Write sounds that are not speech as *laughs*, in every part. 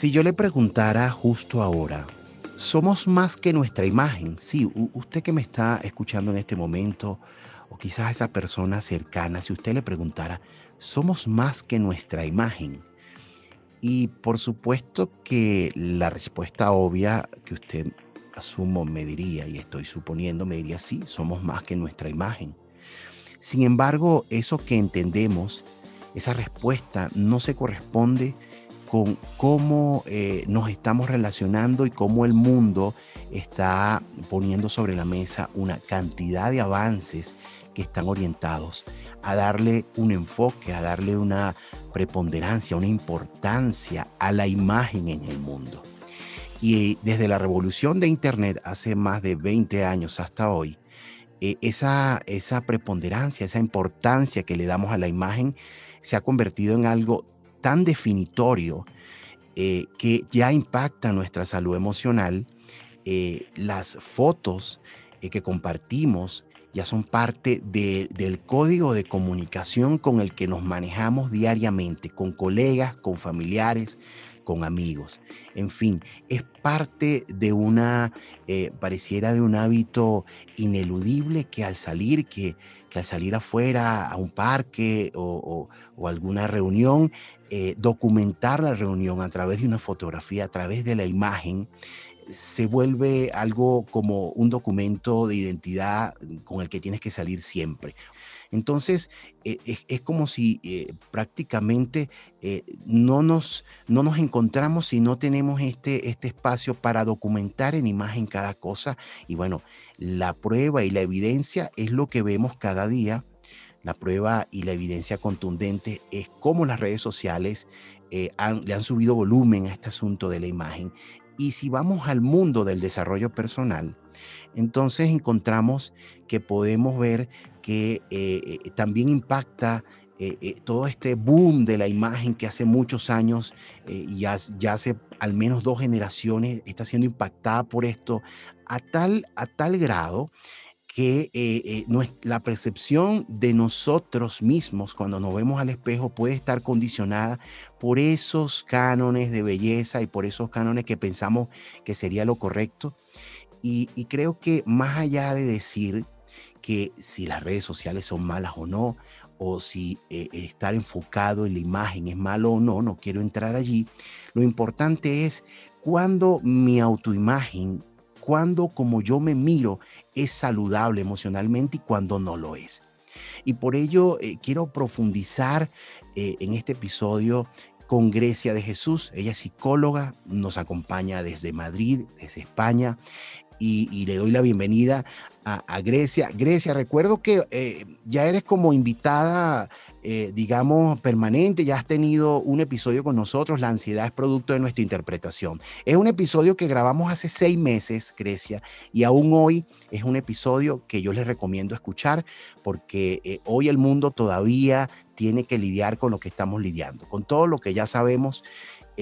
Si yo le preguntara justo ahora, somos más que nuestra imagen. Sí, usted que me está escuchando en este momento, o quizás esa persona cercana, si usted le preguntara, somos más que nuestra imagen. Y por supuesto que la respuesta obvia que usted asumo me diría, y estoy suponiendo, me diría, sí, somos más que nuestra imagen. Sin embargo, eso que entendemos, esa respuesta no se corresponde con cómo eh, nos estamos relacionando y cómo el mundo está poniendo sobre la mesa una cantidad de avances que están orientados a darle un enfoque, a darle una preponderancia, una importancia a la imagen en el mundo. Y desde la revolución de Internet hace más de 20 años hasta hoy, eh, esa, esa preponderancia, esa importancia que le damos a la imagen se ha convertido en algo tan definitorio eh, que ya impacta nuestra salud emocional. Eh, las fotos eh, que compartimos ya son parte del código de comunicación con el que nos manejamos diariamente, con colegas, con familiares, con amigos. En fin, es parte de una, pareciera de un hábito ineludible que al salir, que, que al salir afuera a un parque o, o alguna reunión, eh, documentar la reunión a través de una fotografía, a través de la imagen, se vuelve algo como un documento de identidad con el que tienes que salir siempre. Entonces, eh, es, como si eh, prácticamente no, nos, no nos encontramos si no tenemos este, este espacio para documentar en imagen cada cosa. Y bueno, la prueba y la evidencia es lo que vemos cada día la prueba y la evidencia contundente es cómo las redes sociales eh, le han subido volumen a este asunto de la imagen. Y si vamos al mundo del desarrollo personal, entonces encontramos que podemos ver que eh, eh, también impacta todo este boom de la imagen que hace muchos años, ya, ya hace al menos dos generaciones, está siendo impactada por esto a tal, a tal grado que eh, eh, la percepción de nosotros mismos cuando nos vemos al espejo puede estar condicionada por esos cánones de belleza y por esos cánones que pensamos que sería lo correcto. Y, creo que más allá de decir que si las redes sociales son malas o no, o si eh, estar enfocado en la imagen es malo o no, no quiero entrar allí, lo importante es cuando mi autoimagen cuando como yo me miro es saludable emocionalmente y cuando no lo es. Y por ello eh, quiero profundizar eh, en este episodio con Grecia de Jesús. Ella es psicóloga, nos acompaña desde Madrid, desde España, y, le doy la bienvenida a, Grecia. Grecia, recuerdo que eh, ya eres como invitada eh, digamos, permanente. Ya has tenido un episodio con nosotros, La ansiedad es producto de nuestra interpretación. Es un episodio que grabamos hace seis meses, Grecia, y aún hoy es un episodio que yo les recomiendo escuchar porque eh, hoy el mundo todavía tiene que lidiar con lo que estamos lidiando, con todo lo que ya sabemos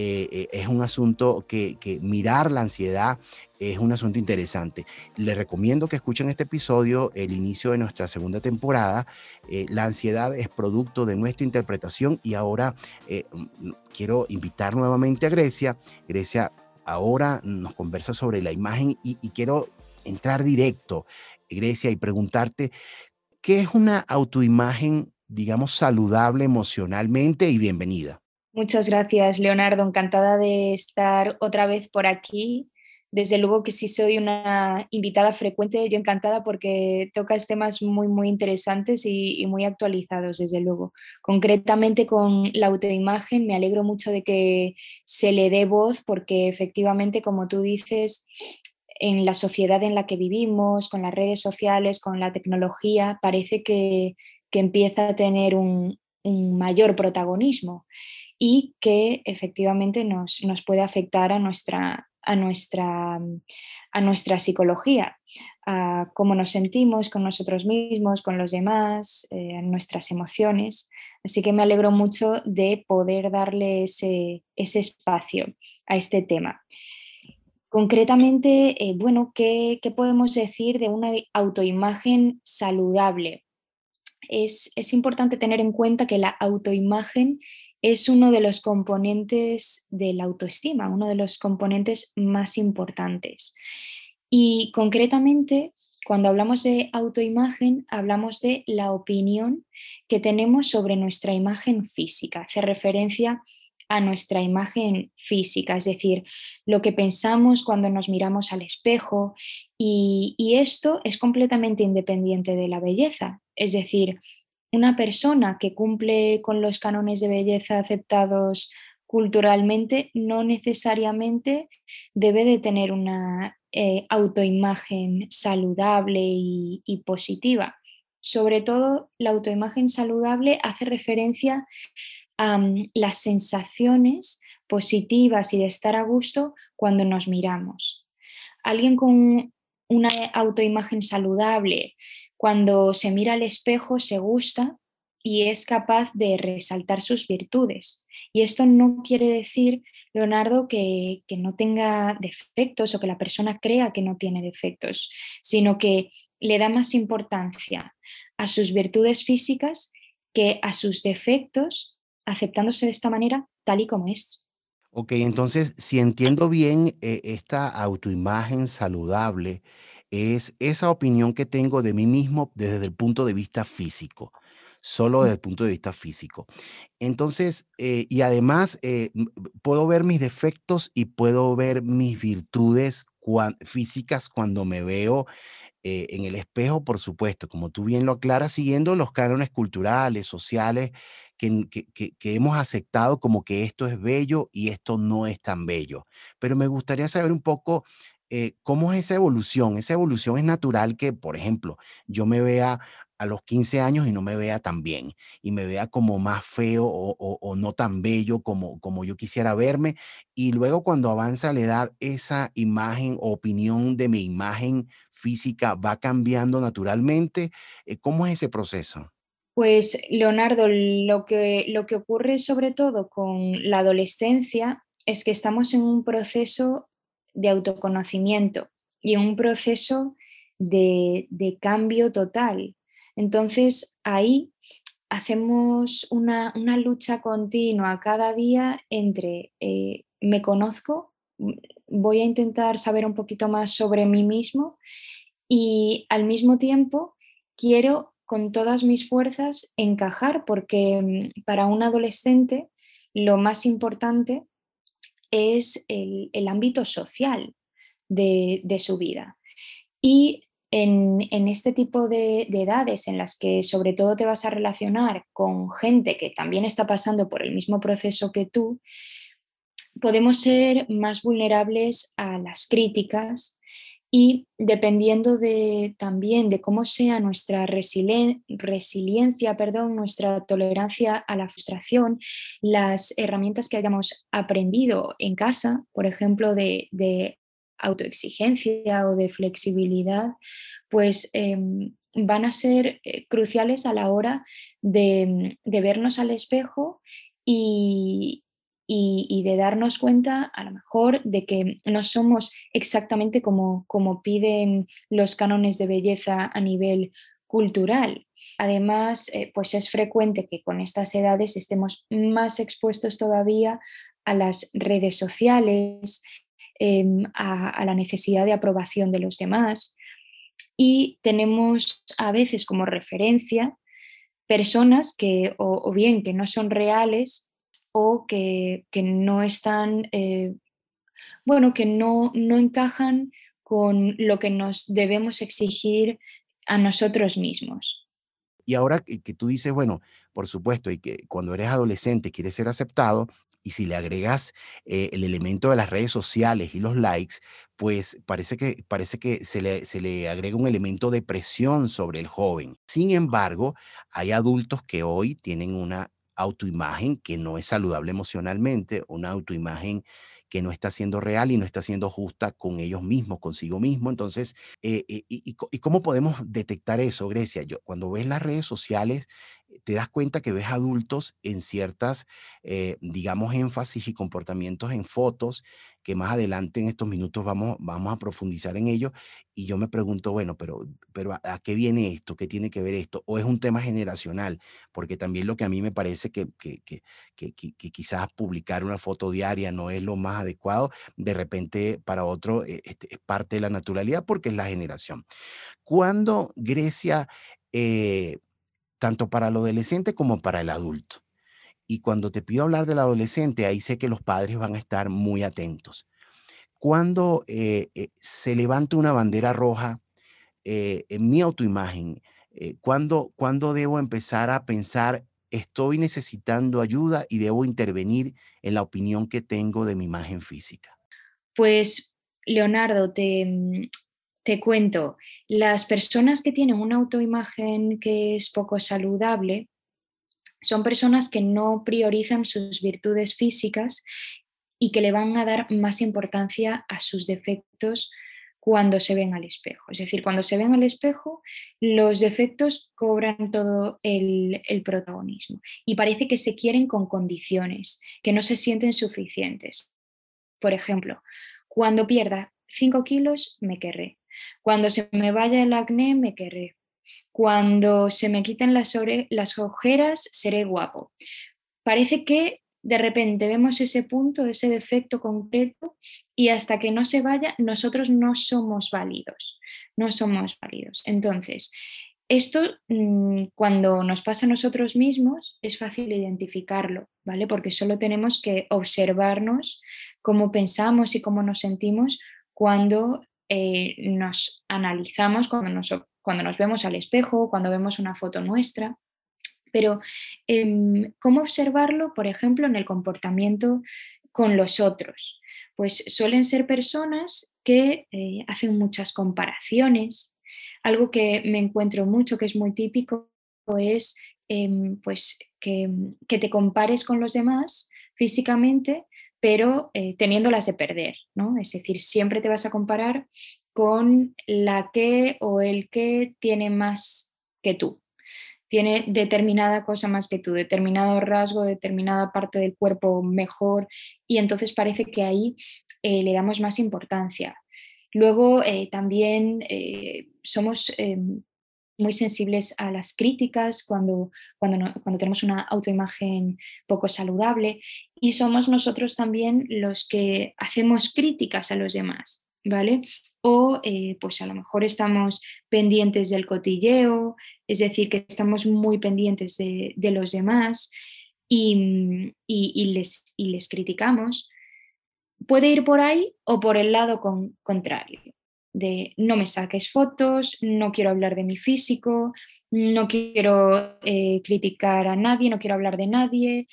eh, eh, es un asunto que, mirar la ansiedad es un asunto interesante. Les recomiendo que escuchen este episodio, el inicio de nuestra segunda temporada. Eh, la ansiedad es producto de nuestra interpretación y ahora mm, quiero invitar nuevamente a Grecia. Grecia ahora nos conversa sobre la imagen y, y quiero entrar directo, Grecia, y preguntarte, ¿qué es una autoimagen, digamos, saludable emocionalmente y bienvenida? Muchas gracias, Leonardo. Encantada de estar otra vez por aquí. Desde luego que sí soy una invitada frecuente, yo encantada porque tocas temas muy, muy interesantes y, muy actualizados, desde luego. Concretamente con la autoimagen, me alegro mucho de que se le dé voz porque efectivamente, como tú dices, en la sociedad en la que vivimos, con las redes sociales, con la tecnología, parece que que empieza a tener un, mayor protagonismo y que efectivamente nos, puede afectar a nuestra, a nuestra, a nuestra psicología, a cómo nos sentimos con nosotros mismos, con los demás, eh, nuestras emociones. Así que me alegro mucho de poder darle ese, espacio a este tema. Concretamente, eh, bueno, ¿qué, podemos decir de una autoimagen saludable? Es, es, importante tener en cuenta que la autoimagen es uno de los componentes de la autoestima, uno de los componentes más importantes. Y concretamente, cuando hablamos de autoimagen, hablamos de la opinión que tenemos sobre nuestra imagen física. Hace referencia a nuestra imagen física, es decir, lo que pensamos cuando nos miramos al espejo y, esto es completamente independiente de la belleza. Es decir, una persona que cumple con los cánones de belleza aceptados culturalmente no necesariamente debe de tener una eh, autoimagen saludable y, positiva. Sobre todo, la autoimagen saludable hace referencia a mm, las sensaciones positivas y de estar a gusto cuando nos miramos. Alguien con una autoimagen saludable, cuando se mira al espejo, se gusta y es capaz de resaltar sus virtudes. Y esto no quiere decir, Leonardo, que, no tenga defectos o que la persona crea que no tiene defectos, sino que le da más importancia a sus virtudes físicas que a sus defectos, aceptándose de esta manera tal y como es. Ok, entonces, si entiendo bien, eh, esta autoimagen saludable es esa opinión que tengo de mí mismo desde el punto de vista físico, solo desde el punto de vista físico. Entonces, eh, y además eh, puedo ver mis defectos y puedo ver mis virtudes físicas cuando me veo eh, en el espejo, por supuesto, como tú bien lo aclaras, siguiendo los cánones culturales, sociales, que, que, hemos aceptado como que esto es bello y esto no es tan bello. Pero me gustaría saber un poco eh, ¿cómo es esa evolución? Esa evolución es natural que, por ejemplo, yo me vea a los 15 años y no me vea tan bien y me vea como más feo o, no tan bello como, como yo quisiera verme. Y luego cuando avanza la edad, esa imagen o opinión de mi imagen física va cambiando naturalmente. Eh, ¿Cómo es ese proceso? Pues Leonardo, lo que, lo que ocurre sobre todo con la adolescencia es que estamos en un proceso de autoconocimiento y un proceso de, cambio total. Entonces ahí hacemos una, lucha continua cada día entre eh, me conozco, voy a intentar saber un poquito más sobre mí mismo y al mismo tiempo quiero con todas mis fuerzas encajar porque mm, para un adolescente lo más importante es el, ámbito social de, su vida. Y en, este tipo de, edades en las que sobre todo te vas a relacionar con gente que también está pasando por el mismo proceso que tú, podemos ser más vulnerables a las críticas y dependiendo de, también de cómo sea nuestra resiliencia, perdón, nuestra tolerancia a la frustración, las herramientas que hayamos aprendido en casa, por ejemplo, de, autoexigencia o de flexibilidad, pues em, van a ser eh, cruciales a la hora de, de vernos al espejo y, y, de darnos cuenta a lo mejor de que no somos exactamente como, como piden los cánones de belleza a nivel cultural. Además, eh, pues es frecuente que con estas edades estemos más expuestos todavía a las redes sociales, em, a, la necesidad de aprobación de los demás y tenemos a veces como referencia personas que o bien que no son reales que, no están, eh, bueno, que no, no encajan con lo que nos debemos exigir a nosotros mismos. Y ahora que, tú dices, bueno, por supuesto, y que cuando eres adolescente quieres ser aceptado, Y si le agregas eh, el elemento de las redes sociales y los likes, pues parece que, parece que se, le, se le agrega un elemento de presión sobre el joven. Sin embargo, hay adultos que hoy tienen una autoimagen que no es saludable emocionalmente, una autoimagen que no está siendo real y no está siendo justa con ellos mismos, consigo mismo. Entonces, eh, eh, y, cómo podemos detectar eso, Grecia? Yo, cuando ves las redes sociales, te das cuenta que ves adultos en ciertas, eh, digamos, énfasis y comportamientos en fotos que más adelante en estos minutos vamos, vamos a profundizar en ello. Y yo me pregunto, bueno, pero, pero ¿a, qué viene esto? ¿Qué tiene que ver esto? ¿O es un tema generacional? Porque también lo que a mí me parece que, que, que, que, quizás publicar una foto diaria no es lo más adecuado, de repente para otro eh, este, es parte de la naturalidad porque es la generación. Cuando Grecia, eh, tanto para el adolescente como para el adulto, y cuando te pido hablar del adolescente, ahí sé que los padres van a estar muy atentos. Cuando eh, eh, se levanta una bandera roja eh, en mi autoimagen, ¿cuándo, ¿cuándo debo empezar a pensar, estoy necesitando ayuda y debo intervenir en la opinión que tengo de mi imagen física? Pues, Leonardo, te, mm, te cuento, las personas que tienen una autoimagen que es poco saludable, son personas que no priorizan sus virtudes físicas y que le van a dar más importancia a sus defectos cuando se ven al espejo. Es decir, cuando se ven al espejo, los defectos cobran todo el, protagonismo y parece que se quieren con condiciones, que no se sienten suficientes. Por ejemplo, cuando pierda 5 kilos, me querré. Cuando se me vaya el acné, me querré. Cuando se me quiten las, ojeras, seré guapo. Parece que de repente vemos ese punto, ese defecto concreto y hasta que no se vaya, nosotros no somos válidos, no somos válidos. Entonces, esto mm, cuando nos pasa a nosotros mismos es fácil identificarlo, ¿vale? Porque solo tenemos que observarnos cómo pensamos y cómo nos sentimos cuando eh, nos analizamos, cuando nos cuando nos vemos al espejo, cuando vemos una foto nuestra. Pero, em, ¿cómo observarlo, por ejemplo, en el comportamiento con los otros? Pues suelen ser personas que eh, hacen muchas comparaciones. Algo que me encuentro mucho, que es muy típico, es em, pues, que, te compares con los demás físicamente, pero eh, teniéndolas de perder, ¿no? Es decir, siempre te vas a comparar con la que o el que tiene más que tú. Tiene determinada cosa más que tú, determinado rasgo, determinada parte del cuerpo mejor y entonces parece que ahí eh, le damos más importancia. Luego eh, también eh, somos muy sensibles a las críticas cuando, cuando, cuando tenemos una autoimagen poco saludable y somos nosotros también los que hacemos críticas a los demás. ¿Vale? O eh, pues a lo mejor estamos pendientes del cotilleo, es decir, que estamos muy pendientes de, los demás y, les, les, criticamos, puede ir por ahí o por el lado contrario, de no me saques fotos, no quiero hablar de mi físico, no quiero eh, criticar a nadie, no quiero hablar de nadie,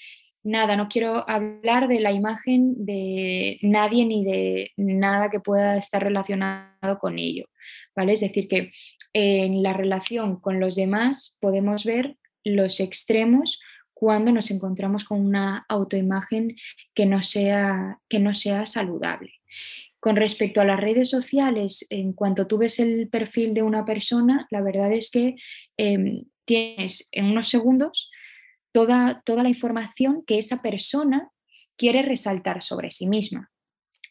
nada, no quiero hablar de la imagen de nadie ni de nada que pueda estar relacionado con ello, ¿vale? Es decir, que en la relación con los demás podemos ver los extremos cuando nos encontramos con una autoimagen que no sea, que no sea saludable. Con respecto a las redes sociales, en cuanto tú ves el perfil de una persona, la verdad es que em, tienes en unos segundos toda, toda la información que esa persona quiere resaltar sobre sí misma.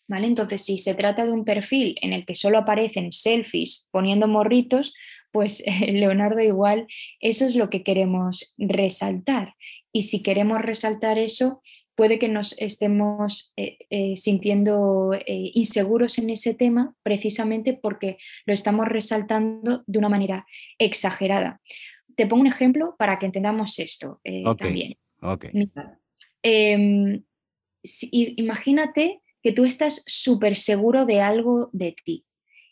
¿Vale? Entonces, si se trata de un perfil en el que solo aparecen selfies poniendo morritos, pues *laughs* Leonardo igual eso es lo que queremos resaltar. Y si queremos resaltar eso, puede que nos estemos eh, eh, sintiendo eh, inseguros en ese tema precisamente porque lo estamos resaltando de una manera exagerada te pongo un ejemplo para que entendamos esto eh, también. Em, imagínate que tú estás súper seguro de algo de ti.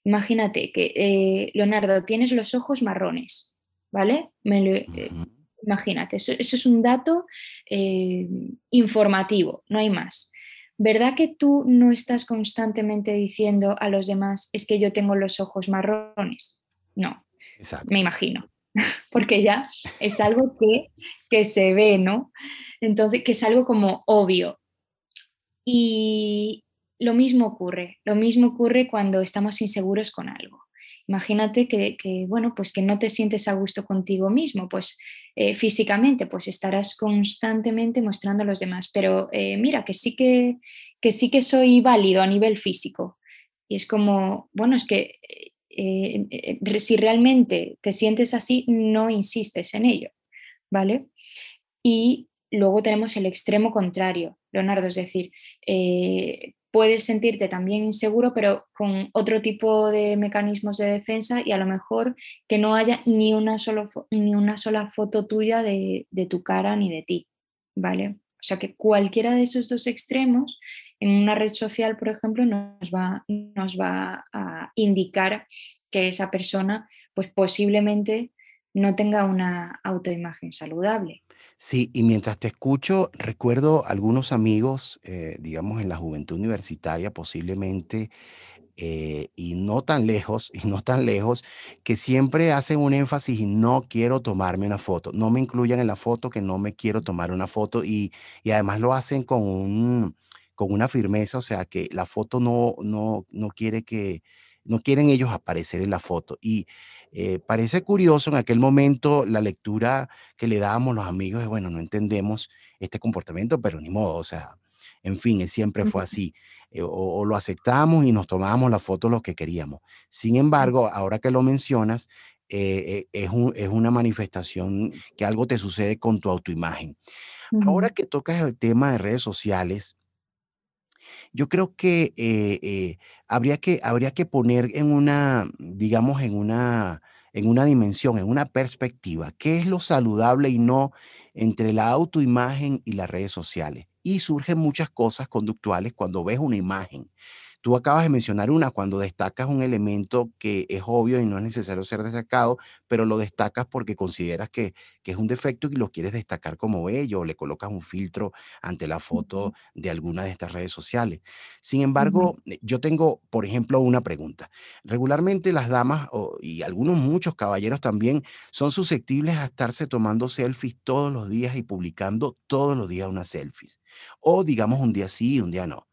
Imagínate que, eh, Leonardo, tienes los ojos marrones, ¿vale? Eh, Imagínate, eso, es un dato eh, informativo, no hay más. ¿Verdad que tú no estás constantemente diciendo a los demás es que yo tengo los ojos marrones? No, me imagino, *laughs* porque ya es algo que, que se ve, ¿no? Entonces, que es algo como obvio. Y lo mismo ocurre, lo mismo ocurre cuando estamos inseguros con algo. Imagínate que, bueno, pues que no te sientes a gusto contigo mismo, pues eh, físicamente, pues estarás constantemente mostrando a los demás, pero eh, mira, que sí que, que sí que soy válido a nivel físico. Y es como, bueno, es que eh, si realmente te sientes así, no insistes en ello, ¿vale? Y luego tenemos el extremo contrario, Leonardo, es decir, puedes sentirte también inseguro, pero con otro tipo de mecanismos de defensa y a lo mejor que no haya ni una, ni una sola foto tuya de, tu cara ni de ti, ¿vale? O sea que cualquiera de esos dos extremos en una red social, por ejemplo, nos va, nos va a indicar que esa persona pues posiblemente no tenga una autoimagen saludable. Sí, y mientras te escucho, recuerdo algunos amigos, eh, digamos, en la juventud universitaria posiblemente, eh, y no tan lejos, y no tan lejos, que siempre hacen un énfasis y no quiero tomarme una foto, no me incluyan en la foto, que no me quiero tomar una foto, y, y además lo hacen con, un, con una firmeza, o sea, que la foto no, no, no quiere que, no quieren ellos aparecer en la foto. Y eh, parece curioso en aquel momento la lectura que le dábamos los amigos, es, bueno, no entendemos este comportamiento, pero ni modo, o sea, en fin, siempre fue así. Eh, o, lo aceptamos y nos tomábamos la foto lo que queríamos. Sin embargo, ahora que lo mencionas, eh, es, es, una manifestación que algo te sucede con tu autoimagen. Ahora que tocas el tema de redes sociales, yo creo que eh, eh, habría que habría que poner en una, digamos, en una, en una dimensión, en una perspectiva, qué es lo saludable y no entre la autoimagen y las redes sociales. Y surgen muchas cosas conductuales cuando ves una imagen. Tú acabas de mencionar una cuando destacas un elemento que es obvio y no es necesario ser destacado, pero lo destacas porque consideras que, es un defecto y lo quieres destacar como bello o le colocas un filtro ante la foto de alguna de estas redes sociales. Sin embargo, eh, yo tengo, por ejemplo, una pregunta. Regularmente las damas y algunos muchos caballeros también son susceptibles a estarse tomando selfies todos los días y publicando todos los días unas selfies. O digamos un día sí y un día no.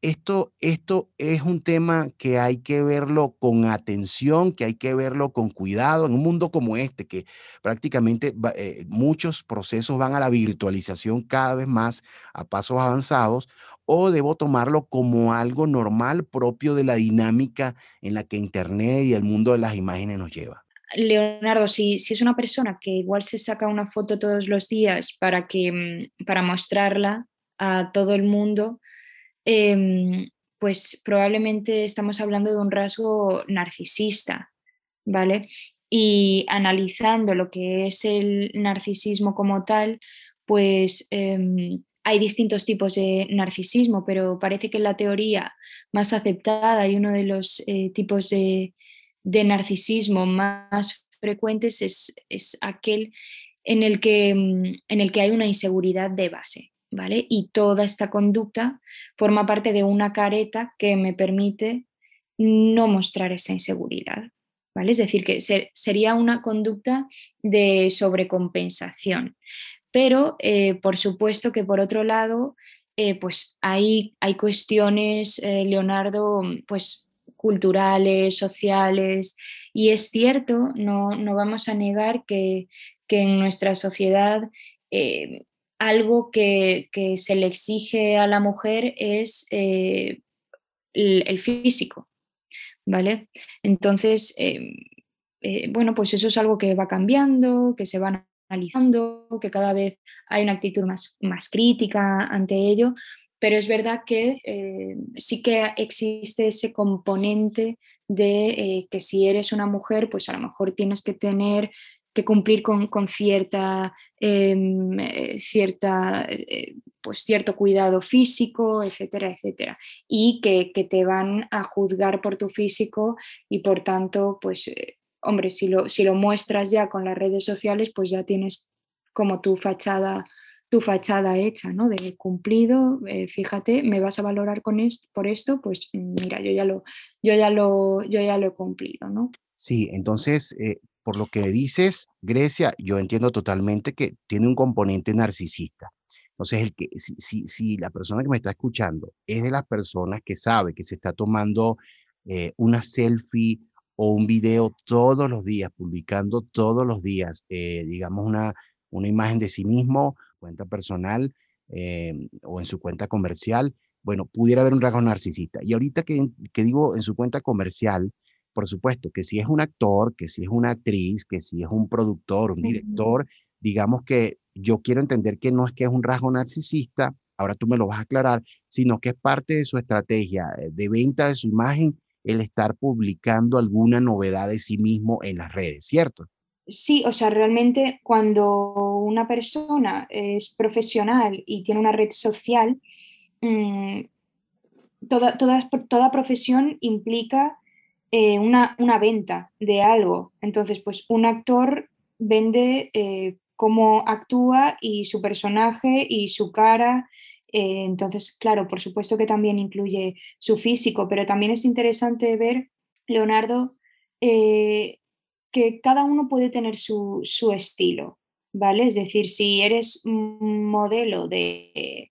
Esto, esto es un tema que hay que verlo con atención, que hay que verlo con cuidado en un mundo como este, que prácticamente eh, muchos procesos van a la virtualización cada vez más a pasos avanzados, o debo tomarlo como algo normal propio de la dinámica en la que Internet y el mundo de las imágenes nos lleva. Leonardo, si, si es una persona que igual se saca una foto todos los días para, que, mm, para mostrarla a todo el mundo, Em, pues probablemente estamos hablando de un rasgo narcisista, ¿vale? Y analizando lo que es el narcisismo como tal, pues em, hay distintos tipos de narcisismo, pero parece que la teoría más aceptada y uno de los eh, tipos de, narcisismo más frecuentes es, es aquel en el, que, en el que hay una inseguridad de base, y toda esta conducta forma parte de una careta que me permite no mostrar esa inseguridad, ¿vale? Es decir, que sería una conducta de sobrecompensación. Pero, eh, por supuesto que por otro lado, eh, pues hay, hay cuestiones, eh, Leonardo, pues culturales, sociales, y es cierto, no, no vamos a negar que, que en nuestra sociedad algo que, se le exige a la mujer es eh, el, físico, ¿vale? Entonces, em, eh, bueno, pues eso es algo que va cambiando, que se va analizando, que cada vez hay una actitud más, más crítica ante ello, pero es verdad que eh, sí que existe ese componente de que si eres una mujer, pues a lo mejor tienes que tener que cumplir con, cierta, em, eh, cierta eh, pues cierto cuidado físico, etcétera, etcétera. Y que, te van a juzgar por tu físico y por tanto, pues, eh, hombre, si lo, si lo muestras ya con las redes sociales, pues ya tienes como tu fachada tu fachada hecha, ¿no? De cumplido, fíjate, me vas a valorar con esto, por esto, pues mira, yo ya lo, yo ya lo, yo ya lo he cumplido, ¿no? Sí, entonces, por lo que dices, Grecia, yo entiendo totalmente que tiene un componente narcisista. Entonces, el que, si, si, si la persona que me está escuchando es de las personas que sabe que se está tomando eh, una selfie o un video todos los días, publicando todos los días, digamos, una, una imagen de sí mismo cuenta personal eh, o en su cuenta comercial, bueno, pudiera haber un rasgo narcisista. Y ahorita que, que digo en su cuenta comercial, por supuesto que si es un actor, que si es una actriz, que si es un productor, un director, digamos que yo quiero entender que no es que es un rasgo narcisista, ahora tú me lo vas a aclarar, sino que es parte de su estrategia eh, de venta de su imagen el estar publicando alguna novedad de sí mismo en las redes, ¿cierto? Sí, o sea, realmente cuando una persona es profesional y tiene una red social, mm, toda, toda, profesión implica eh, una, venta de algo. Entonces, pues un actor vende eh, cómo actúa y su personaje y su cara. Eh, entonces, claro, por supuesto que también incluye su físico, pero también es interesante ver, Leonardo, que cada uno puede tener su, estilo, ¿vale? Es decir, si eres un modelo de,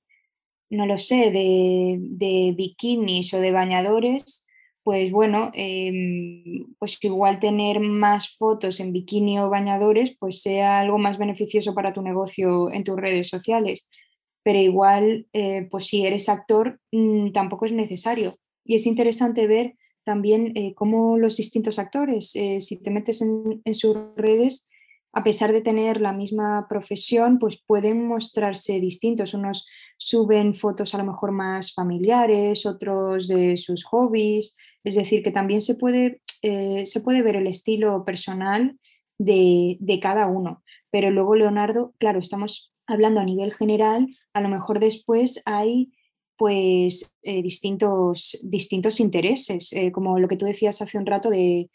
no lo sé, de, bikinis o de bañadores, pues bueno, em, pues igual tener más fotos en bikini o bañadores, pues sea algo más beneficioso para tu negocio en tus redes sociales. Pero igual, eh, pues si eres actor, mm, tampoco es necesario. Y es interesante ver también eh, cómo los distintos actores, eh, si te metes en, sus redes, a pesar de tener la misma profesión, pues pueden mostrarse distintos. Unos suben fotos a lo mejor más familiares, otros de sus hobbies. Es decir, que también se puede, eh, se puede ver el estilo personal de, de, cada uno. Pero luego, Leonardo, claro, estamos hablando a nivel general, a lo mejor después hay pues eh, distintos, distintos intereses, eh, como lo que tú decías hace un rato de,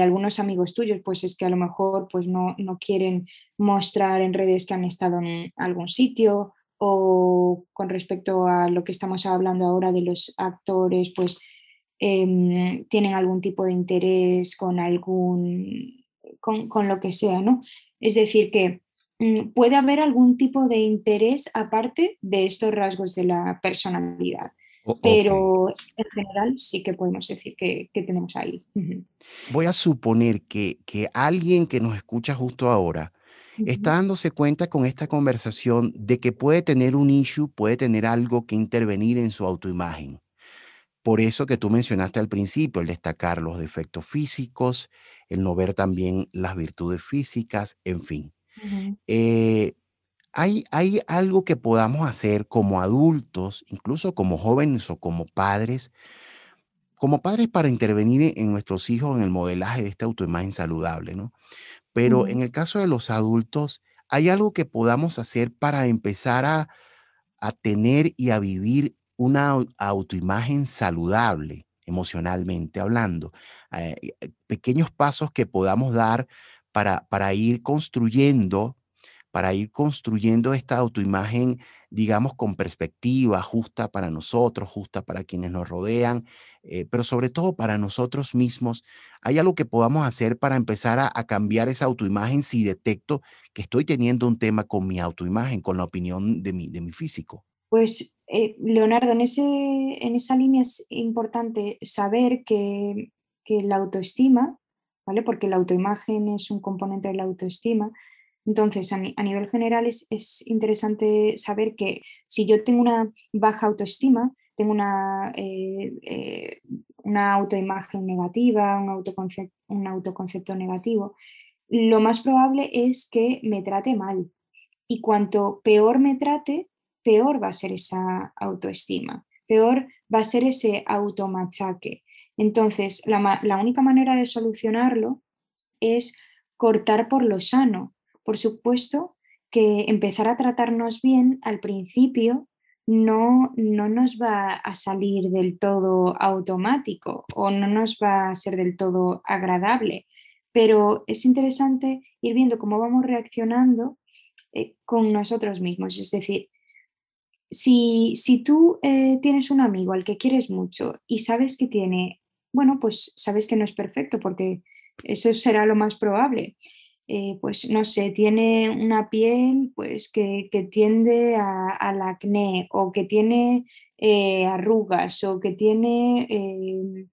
algunos amigos tuyos, pues es que a lo mejor pues no, quieren mostrar en redes que han estado en algún sitio o con respecto a lo que estamos hablando ahora de los actores, pues em, tienen algún tipo de interés con algún, con, con lo que sea, ¿no? Es decir, que Mm, puede haber algún tipo de interés aparte de estos rasgos de la personalidad. pero en general sí que podemos decir que, tenemos ahí. Voy a suponer que, alguien que nos escucha justo ahora está dándose cuenta con esta conversación de que puede tener un issue, puede tener algo que intervenir en su autoimagen. Por eso que tú mencionaste al principio, el destacar los defectos físicos, el no ver también las virtudes físicas, en fin. Eh, ¿hay, ¿Hay algo que podamos hacer como adultos, incluso como jóvenes o como padres, como padres para intervenir en nuestros hijos en el modelaje de esta autoimagen saludable, ¿no? Pero en el caso de los adultos, ¿hay algo que podamos hacer para empezar a, a tener y a vivir una autoimagen saludable, emocionalmente hablando? Eh, eh, pequeños pasos que podamos dar para, ir construyendo, para ir construyendo esta autoimagen, digamos, con perspectiva justa para nosotros, justa para quienes nos rodean, eh, pero sobre todo para nosotros mismos. ¿Hay algo que podamos hacer para empezar a, cambiar esa autoimagen si detecto que estoy teniendo un tema con mi autoimagen, con la opinión de mi, de mi físico? Pues, eh, Leonardo, en, ese, en esa línea es importante saber que, que la autoestima porque la autoimagen es un componente de la autoestima. Entonces, a, nivel general es, interesante saber que si yo tengo una baja autoestima, tengo una, eh, eh, una autoimagen negativa, un un autoconcepto negativo, lo más probable es que me trate mal. Y cuanto peor me trate, peor va a ser esa autoestima, peor va a ser ese automachaque. Entonces, la, única manera de solucionarlo es cortar por lo sano. Por supuesto que empezar a tratarnos bien al principio no, no nos va a salir del todo automático o no nos va a ser del todo agradable, pero es interesante ir viendo cómo vamos reaccionando eh, con nosotros mismos. Es decir, si, si tú eh, tienes un amigo al que quieres mucho y sabes que tiene, bueno, pues sabes que no es perfecto porque eso será lo más probable. Eh, pues no sé, tiene una piel pues que, tiende al acné o que tiene arrugas o que tiene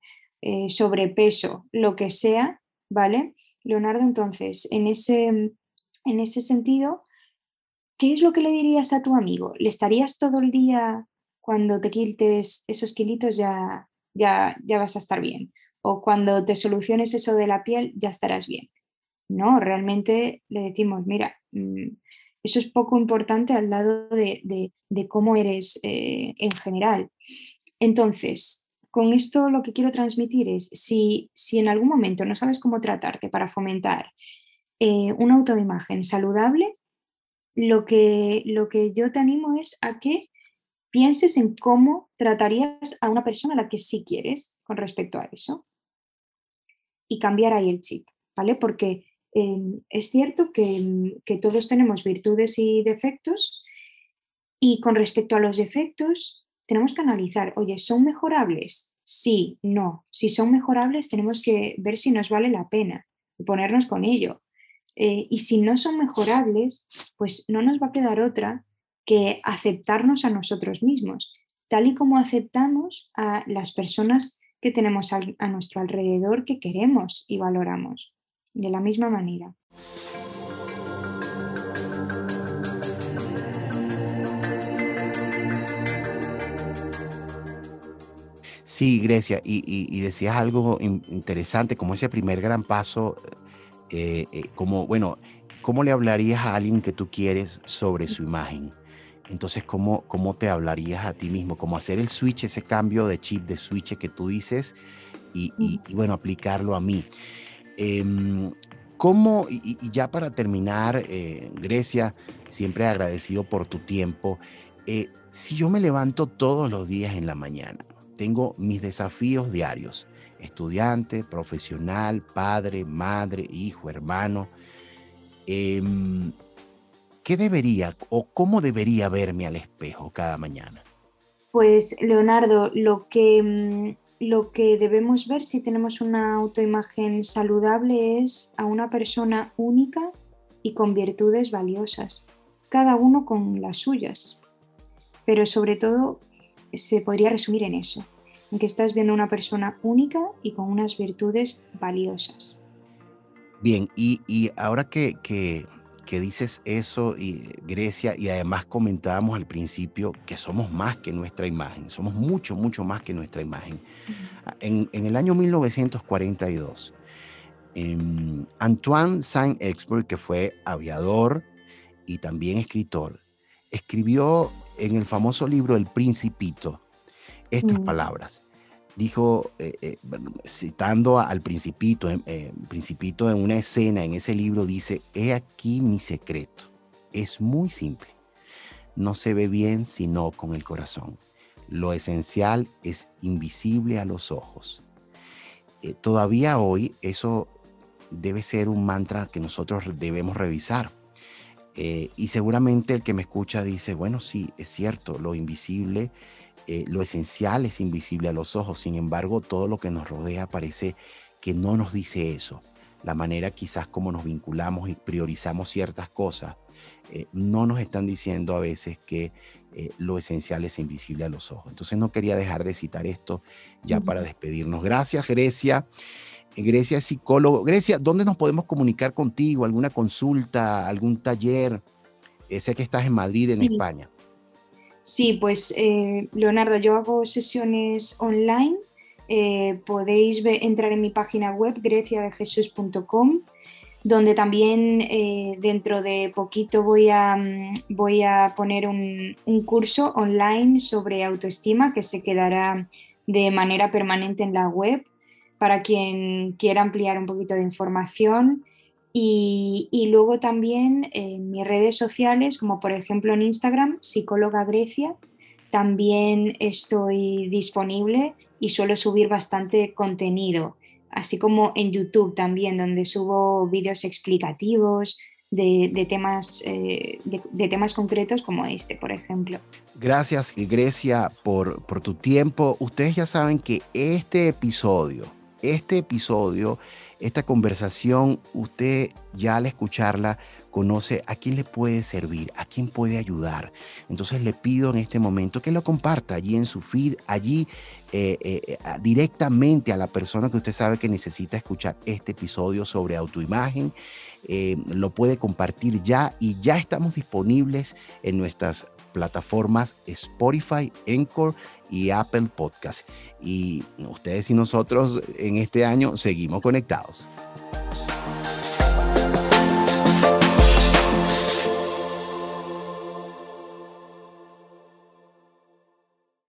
sobrepeso, lo que sea, ¿vale? Leonardo, entonces, en ese, en ese sentido, ¿qué es lo que le dirías a tu amigo? ¿Le estarías todo el día cuando te quites esos kilitos ya, ya, ya vas a estar bien? ¿O cuando te soluciones eso de la piel ya estarás bien? No, realmente le decimos, mira, mm, eso es poco importante al lado de, cómo eres eh, en general. Entonces, con esto lo que quiero transmitir es, si, si en algún momento no sabes cómo tratarte para fomentar eh, una autoimagen saludable, lo que, lo que yo te animo es a que pienses en cómo tratarías a una persona a la que sí quieres con respecto a eso y cambiar ahí el chip, ¿vale? Porque em, es cierto que, que, todos tenemos virtudes y defectos y con respecto a los defectos tenemos que analizar, oye, ¿son mejorables? Sí, no. Si son mejorables tenemos que ver si nos vale la pena y ponernos con ello. Eh, y si no son mejorables, pues no nos va a quedar otra que aceptarnos a nosotros mismos, tal y como aceptamos a las personas que tenemos a, a nuestro alrededor que queremos y valoramos, de la misma manera. Sí, Grecia, y, decías algo interesante, como ese primer gran paso eh, eh, como, bueno, ¿cómo le hablarías a alguien que tú quieres sobre su imagen? Entonces, ¿cómo, ¿cómo te hablarías a ti mismo? ¿Cómo hacer el switch, ese cambio de chip, de switch que tú dices y, bueno, aplicarlo a mí? Em, ¿Cómo, y, ya para terminar, eh, Grecia, siempre agradecido por tu tiempo, si yo me levanto todos los días en la mañana, tengo mis desafíos diarios, estudiante, profesional, padre, madre, hijo, hermano. Em, ¿Qué debería o cómo debería verme al espejo cada mañana? Pues Leonardo, lo que, mm, lo que debemos ver si tenemos una autoimagen saludable es a una persona única y con virtudes valiosas, cada uno con las suyas. Pero sobre todo se podría resumir en eso, en que estás viendo una persona única y con unas virtudes valiosas. Bien, y, ahora que, que, dices eso, y Grecia, y además comentábamos al principio que somos más que nuestra imagen, somos mucho, mucho más que nuestra imagen. en, el año 1942, em, Antoine Saint-Exupéry, que fue aviador y también escritor, escribió en el famoso libro El Principito, estas mm. palabras. Dijo, eh, eh, citando al principito, eh, principito en una escena en ese libro, dice, he aquí mi secreto. Es muy simple. No se ve bien sino con el corazón. Lo esencial es invisible a los ojos. todavía hoy eso debe ser un mantra que nosotros debemos revisar. y seguramente el que me escucha dice, bueno, sí, es cierto, lo invisible eh, lo esencial es invisible a los ojos, sin embargo todo lo que nos rodea parece que no nos dice eso. La manera quizás como nos vinculamos y priorizamos ciertas cosas, eh, no nos están diciendo a veces que eh, lo esencial es invisible a los ojos. Entonces no quería dejar de citar esto ya para despedirnos. Gracias, Grecia. Grecia es psicólogo. Grecia, ¿dónde nos podemos comunicar contigo? ¿Alguna consulta, algún taller? sé que estás en Madrid, en España. Sí, pues eh, Leonardo, yo hago sesiones online. Eh, podéis entrar en mi página web greciadejesus.com, donde también eh, dentro de poquito voy a, mm, voy a poner un, un, curso online sobre autoestima que se quedará de manera permanente en la web para quien quiera ampliar un poquito de información y, luego también en mis redes sociales, como por ejemplo en Instagram, psicóloga Grecia, también estoy disponible y suelo subir bastante contenido, así como en YouTube también, donde subo vídeos explicativos de, temas, eh, de, temas concretos como este, por ejemplo. Gracias, Grecia, por, por tu tiempo. Ustedes ya saben que este episodio, este episodio, esta conversación, usted ya al escucharla, conoce a quién le puede servir, a quién puede ayudar. Entonces le pido en este momento que lo comparta allí en su feed, allí eh, eh, directamente a la persona que usted sabe que necesita escuchar este episodio sobre autoimagen. Eh, lo puede compartir ya y ya estamos disponibles en nuestras plataformas Spotify, Encore y Apple Podcast y ustedes y nosotros en este año seguimos conectados.